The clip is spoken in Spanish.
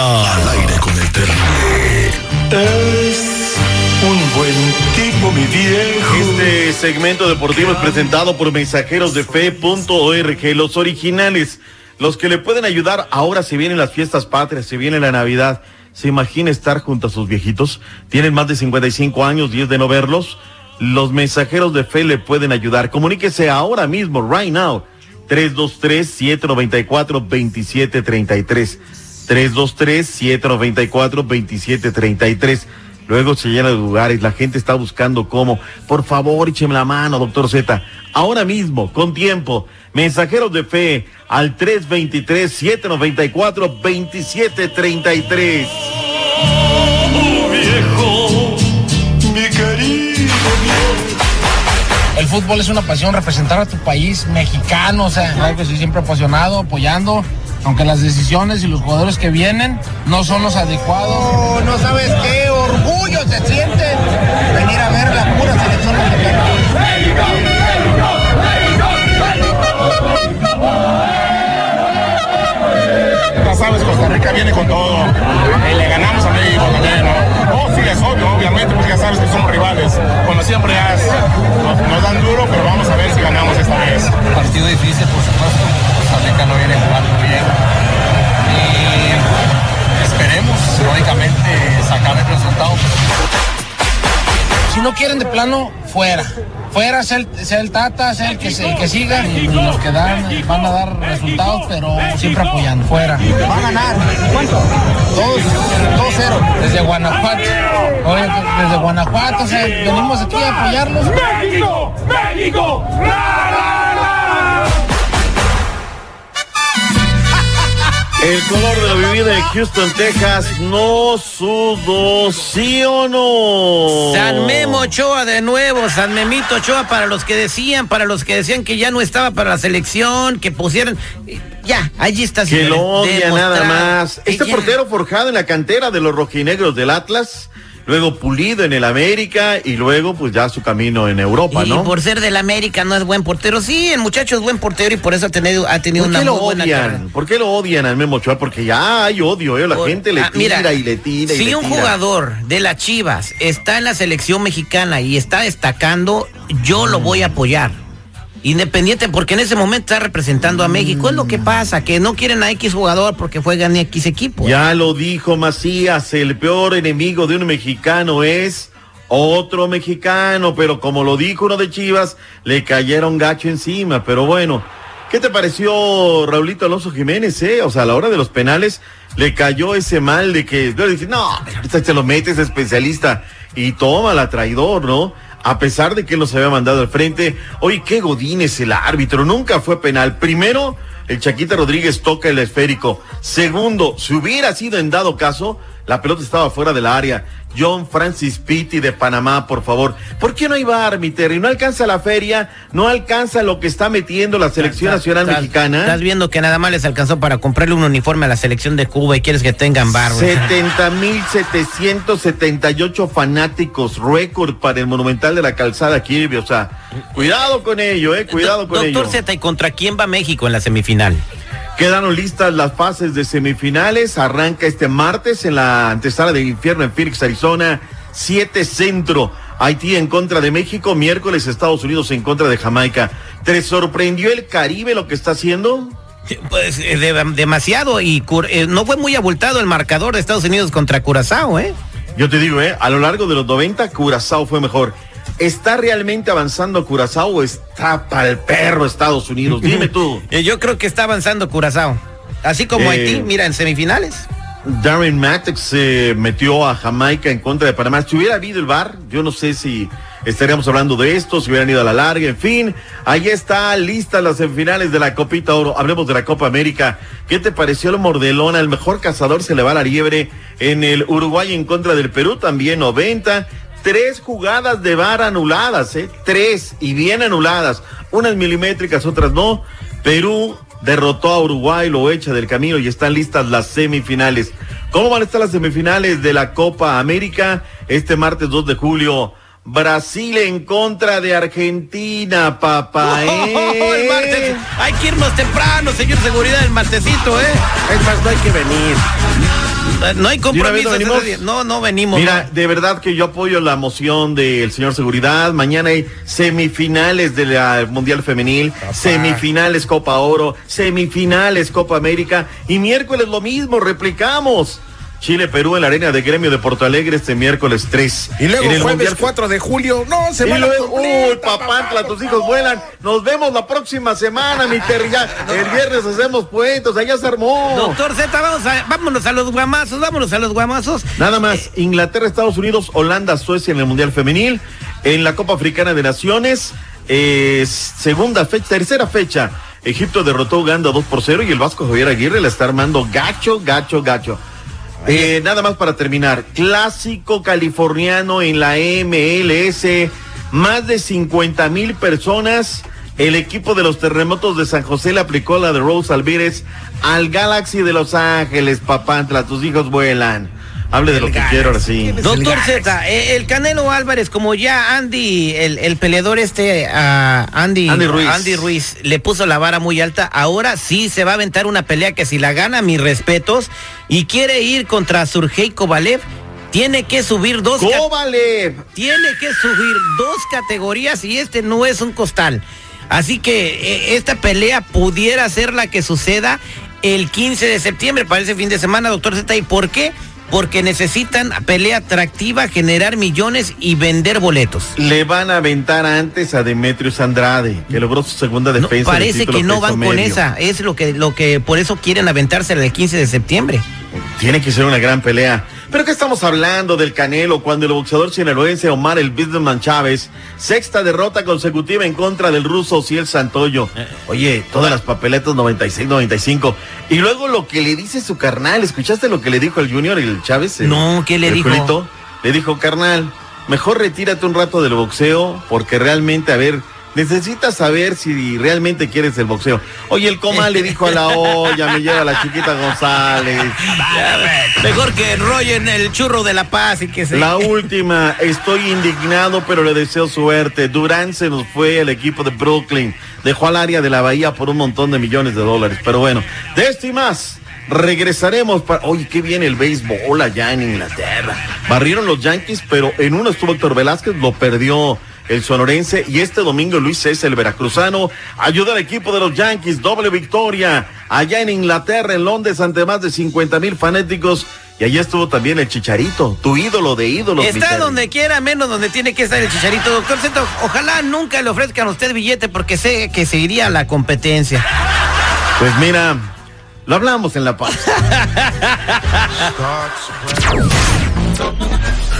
Al aire con el terrible. Es un buen tipo, mi viejo. Este segmento deportivo es presentado por mensajeros de fe.org, los originales, los que le pueden ayudar. Ahora se vienen las fiestas patrias, se viene la Navidad. ¿Se imagina estar junto a sus viejitos? Tienen más de 55 años, 10 de no verlos. Los mensajeros de fe le pueden ayudar. Comuníquese ahora mismo, right now. 323-794-2733. 323-794-2733. Luego se llena de lugares, la gente está buscando cómo. Por favor, écheme la mano, doctor Z. Ahora mismo, con tiempo. Mensajeros de fe al 323-794-2733. Oh, viejo, mi querido. El fútbol es una pasión, representar a tu país mexicano, o sea, claro que soy siempre apasionado, apoyando, aunque las decisiones y los jugadores que vienen no son los adecuados. No, no sabes qué orgullo se siente venir a ver la pura selección mexicana. Ya sabes, Costa Rica viene con todo. Y le ganamos a México también, ¿no? Oh, sí, es obvio, obviamente, pues ya sabes que somos rivales. Como siempre has- nos, nos dan duro, pero vamos a ver si ganamos esta vez. Partido difícil, Si no quieren de plano, fuera. Fuera, sea el, sea el Tata, sea el que, el que siga. Y los que dan, van a dar resultados, pero siempre apoyando. Fuera. Va a ganar. ¿Cuánto? Dos, dos cero. Desde Guanajuato. Oye, desde Guanajuato, o sea, venimos aquí a apoyarlos. ¡México! ¡México! El color de la bebida de Houston, Texas, no sudó, ¿sí o no? San Memo Ochoa de nuevo, San Memito Ochoa para los que decían, para los que decían que ya no estaba para la selección, que pusieran, ya, allí está. Que lo odia nada más. Este Ya. portero forjado en la cantera de los rojinegros del Atlas, luego pulido en el América y luego pues ya su camino en Europa, Y ¿no? por ser del América no es buen portero. Sí, el muchacho es buen portero y por eso ha tenido, ha tenido ¿Por una qué lo muy buena odian? ¿Por qué lo odian al Memo Ochoa? Porque ya hay odio, ¿eh? La Por- gente le ah, tira mira, y le tira y Si le un tira. jugador de las Chivas está en la selección mexicana y está destacando, yo lo voy a apoyar. Independiente, porque en ese momento está representando a México. Es lo que pasa, que no quieren a X jugador porque juegan en X equipo. Ya lo dijo Macías, el peor enemigo de un mexicano es otro mexicano, pero como lo dijo uno de Chivas, le cayeron gacho encima, pero bueno. ¿Qué te pareció Raulito Alonso Jiménez, eh? O sea, a la hora de los penales le cayó ese mal de que, no, ahorita te lo metes especialista y toma la traidor, ¿no? A pesar de que él nos había mandado al frente. Oye, qué godín es el árbitro, nunca fue penal. Primero, el Chaquita Rodríguez toca el esférico. Segundo, si hubiera sido en dado caso, la pelota estaba fuera del área. John Francis Pitti de Panamá, por favor. ¿Por qué no hay bar, mi Terry? No alcanza la feria, no alcanza lo que está metiendo la selección nacional mexicana. Estás viendo que nada más les alcanzó para comprarle un uniforme a la selección de Cuba y quieres que tengan barro. 70 mil 778 fanáticos, récord para el Monumental de la Calzada Kirby. O sea, cuidado con ello, eh, cuidado con Doctor ello. Z, ¿y contra quién va México en la semifinal? Quedaron listas las fases de semifinales. Arranca este martes en la antesala del infierno en Phoenix, Arizona. 7 centro. Haití en contra de México. Miércoles Estados Unidos en contra de Jamaica. ¿Te sorprendió el Caribe lo que está haciendo? Pues eh, de- demasiado y eh, no fue muy abultado el marcador de Estados Unidos contra Curazao, ¿eh? Yo te digo, eh, a lo largo de los 90 Curazao fue mejor. ¿Está realmente avanzando Curazao o está para el perro Estados Unidos? Dime tú. Eh, Yo creo que está avanzando Curazao. Así como Eh, Haití, mira, en semifinales. Darren Mattix se metió a Jamaica en contra de Panamá. Si hubiera habido el VAR, yo no sé si estaríamos hablando de esto, si hubieran ido a la larga, en fin. Ahí está, listas las semifinales de la Copita Oro. Hablemos de la Copa América. ¿Qué te pareció el Mordelona? El mejor cazador se le va a la liebre en el Uruguay en contra del Perú, también 90. Tres jugadas de bar anuladas, ¿eh? Tres y bien anuladas. Unas milimétricas, otras no. Perú derrotó a Uruguay, lo echa del camino y están listas las semifinales. ¿Cómo van a estar las semifinales de la Copa América? Este martes 2 de julio. Brasil en contra de Argentina, papá. Oh, el ¿eh? martes. Hay que irnos temprano, señor seguridad, el martesito, ¿eh? Es más, no hay que venir. No hay ¿De una vez compromiso. no. No, venimos. Mira, no. de verdad que yo apoyo la moción del señor Seguridad. Mañana hay semifinales de la Mundial Femenil, semifinales Copa Oro, semifinales Copa América y miércoles lo mismo, replicamos. Chile, Perú en la arena de gremio de Porto Alegre este miércoles 3. Y luego En el jueves Mundial- 4 de julio. No, se Y van luego, uy, papantla, tus hijos vuelan. Nos vemos la próxima semana, mi Terry. El viernes hacemos puentes, allá se armó. Doctor Z, vamos a, vámonos a los guamazos, vámonos a los guamazos. Nada más, Inglaterra, Estados Unidos, Holanda, Suecia en el Mundial Femenil, en la Copa Africana de Naciones, eh, segunda fecha, tercera fecha, Egipto derrotó a Uganda 2 por 0 y el Vasco Javier Aguirre la está armando gacho, gacho, gacho. Eh, nada más para terminar, clásico californiano en la MLS, más de 50 mil personas. El equipo de los terremotos de San José le aplicó la de Rose Alvírez al Galaxy de Los Ángeles, papantla, tus hijos vuelan. Hable de lo que quiero ahora sí. Doctor Z, eh, el Canelo Álvarez, como ya Andy, el, el peleador este, Andy, Andy Ruiz. Andy Ruiz, le puso la vara muy alta, ahora sí se va a aventar una pelea que si la gana, mis respetos, y quiere ir contra Surgey Kovalev, tiene que subir dos... Kovalev. Tiene que subir dos categorías y este no es un costal. Así que eh, esta pelea pudiera ser la que suceda el 15 de septiembre para ese fin de semana, doctor Z. ¿Y por qué? Porque necesitan pelea atractiva, generar millones y vender boletos. Le van a aventar antes a Demetrius Andrade, que logró su segunda defensa. parece que no van con esa. Es lo que, lo que por eso quieren aventarse el 15 de septiembre. Tiene que ser una gran pelea. Pero ¿qué estamos hablando del Canelo cuando el boxeador sinaloense Omar el Businessman Chávez, sexta derrota consecutiva en contra del ruso Ciel Santoyo? Eh, Oye, todas las papeletas 96-95. Y luego lo que le dice su carnal, ¿escuchaste lo que le dijo el Junior el Chávez? El- No, ¿qué le el dijo? Le dijo, carnal, mejor retírate un rato del boxeo porque realmente, a ver, necesitas saber si realmente quieres el boxeo. Oye, el coma le dijo a la olla, me lleva la chiquita González. Mejor que enrollen el churro de la paz y que se... La última, estoy indignado, pero le deseo suerte. Durán se nos fue al equipo de Brooklyn. Dejó al área de la Bahía por un montón de millones de dólares. Pero bueno, de esto y más, regresaremos para. Oye, qué bien el béisbol allá en Inglaterra. Barrieron los Yankees, pero en uno estuvo Héctor Velázquez, lo perdió el sonorense. Y este domingo Luis César, el veracruzano, ayuda al equipo de los Yankees. Doble victoria allá en Inglaterra, en Londres, ante más de 50 mil fanáticos. Y allá estuvo también el Chicharito, tu ídolo de ídolos. Está donde quiera, menos donde tiene que estar el chicharito. Doctor Z, ojalá nunca le ofrezcan a usted billete porque sé que se iría a la competencia. Pues mira, lo hablamos en la paz.